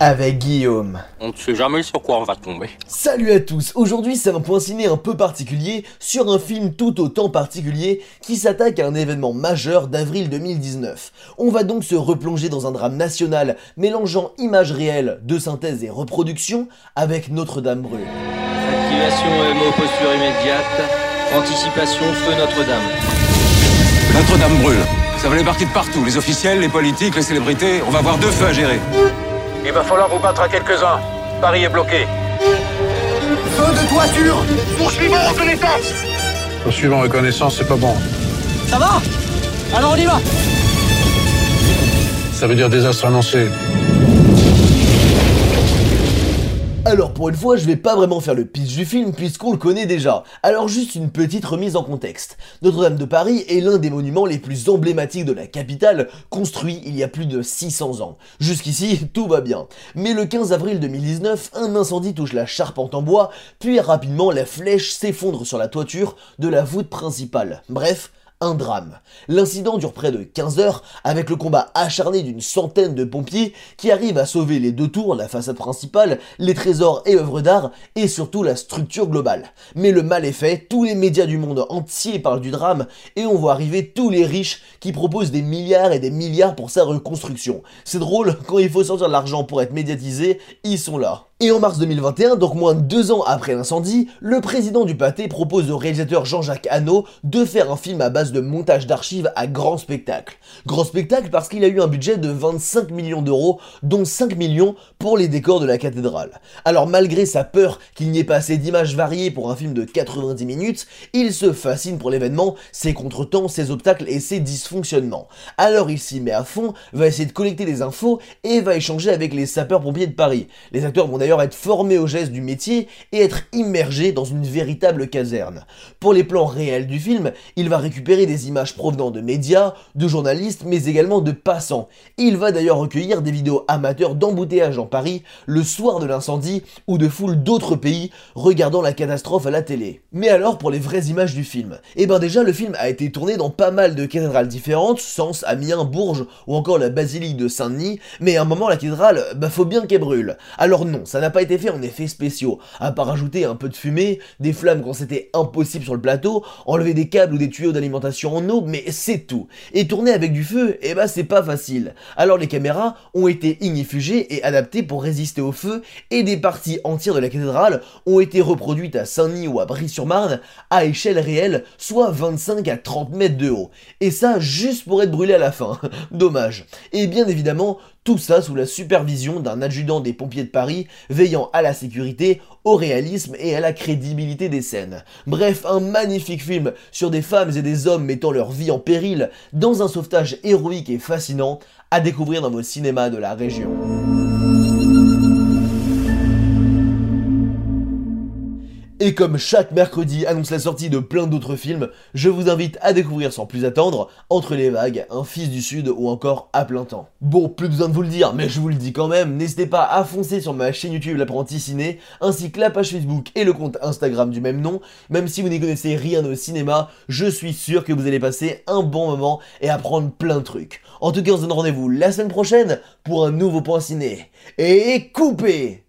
avec Guillaume. On ne sait jamais sur quoi on va tomber. Salut à tous, aujourd'hui c'est un point ciné un peu particulier sur un film tout autant particulier qui s'attaque à un événement majeur d'avril 2019. On va donc se replonger dans un drame national mélangeant images réelles, de synthèse et reproduction avec Notre-Dame brûle. Activation MO posture immédiate. Anticipation feu Notre-Dame. Notre-Dame brûle. Ça valait partie de partout. Les officiels, les politiques, les célébrités. On va avoir deux feux à gérer. Il va falloir vous battre à quelques-uns. Paris est bloqué. Feu de toiture Poursuivons reconnaissance Poursuivant reconnaissance, c'est pas bon. Ça va? Alors on y va Ça veut dire désastre annoncé. Alors pour une fois, je vais pas vraiment faire le pitch du film puisqu'on le connaît déjà. Alors juste une petite remise en contexte. Notre-Dame de Paris est l'un des monuments les plus emblématiques de la capitale, construit il y a plus de 600 ans. Jusqu'ici, tout va bien. Mais le 15 avril 2019, un incendie touche la charpente en bois, puis rapidement la flèche s'effondre sur la toiture de la voûte principale. Bref, un drame. L'incident dure près de 15 heures avec le combat acharné d'une centaine de pompiers qui arrivent à sauver les deux tours, la façade principale, les trésors et œuvres d'art et surtout la structure globale. Mais le mal est fait, tous les médias du monde entier parlent du drame et on voit arriver tous les riches qui proposent des milliards et des milliards pour sa reconstruction. C'est drôle, quand il faut sortir de l'argent pour être médiatisé, ils sont là. Et en mars 2021, donc moins de deux ans après l'incendie, le président du pâté propose au réalisateur Jean-Jacques Hano de faire un film à base de montage d'archives à grand spectacle. Grand spectacle parce qu'il a eu un budget de 25 millions d'euros, dont 5 millions pour les décors de la cathédrale. Alors malgré sa peur qu'il n'y ait pas assez d'images variées pour un film de 90 minutes, il se fascine pour l'événement, ses contretemps, ses obstacles et ses dysfonctionnements. Alors il s'y met à fond, va essayer de collecter des infos et va échanger avec les sapeurs-pompiers de Paris. Les acteurs vont d'ailleurs être formés aux gestes du métier et être immergés dans une véritable caserne. Pour les plans réels du film, il va récupérer des images provenant de médias, de journalistes, mais également de passants. Il va d'ailleurs recueillir des vidéos amateurs d'embouteillage en Paris le soir de l'incendie ou de foule d'autres pays regardant la catastrophe à la télé. Mais alors pour les vraies images du film Eh ben déjà le film a été tourné dans pas mal de cathédrales différentes, Sens, Amiens, Bourges ou encore la basilique de Saint-Denis, mais à un moment la cathédrale, bah faut bien qu'elle brûle. Alors non, ça n'a pas été fait en effets spéciaux, à part rajouter un peu de fumée, des flammes quand c'était impossible sur le plateau, enlever des câbles ou des tuyaux d'alimentation en eau, mais c'est tout. Et tourner avec du feu, eh ben c'est pas facile. Alors les caméras ont été ignifugées et adaptées pour résister au feu, et des parties entières de la cathédrale ont été reproduites à Saint-Denis ou à Brie-sur-Marne à échelle réelle, soit 25 à 30 mètres de haut. Et ça juste pour être brûlé à la fin. Dommage. Et bien évidemment, tout ça sous la supervision d'un adjudant des pompiers de Paris veillant à la sécurité, au réalisme et à la crédibilité des scènes. Bref, un magnifique film sur des femmes et des hommes mettant leur vie en péril dans un sauvetage héroïque et fascinant à découvrir dans vos cinémas de la région. Et comme chaque mercredi annonce la sortie de plein d'autres films, je vous invite à découvrir sans plus attendre Entre les vagues, Un fils du Sud ou encore À plein temps. Bon, plus besoin de vous le dire, mais je vous le dis quand même, n'hésitez pas à foncer sur ma chaîne YouTube L'apprenti ciné, ainsi que la page Facebook et le compte Instagram du même nom. Même si vous n'y connaissez rien au cinéma, je suis sûr que vous allez passer un bon moment et apprendre plein de trucs. En tout cas, on se donne rendez-vous la semaine prochaine pour un nouveau point ciné. Et coupez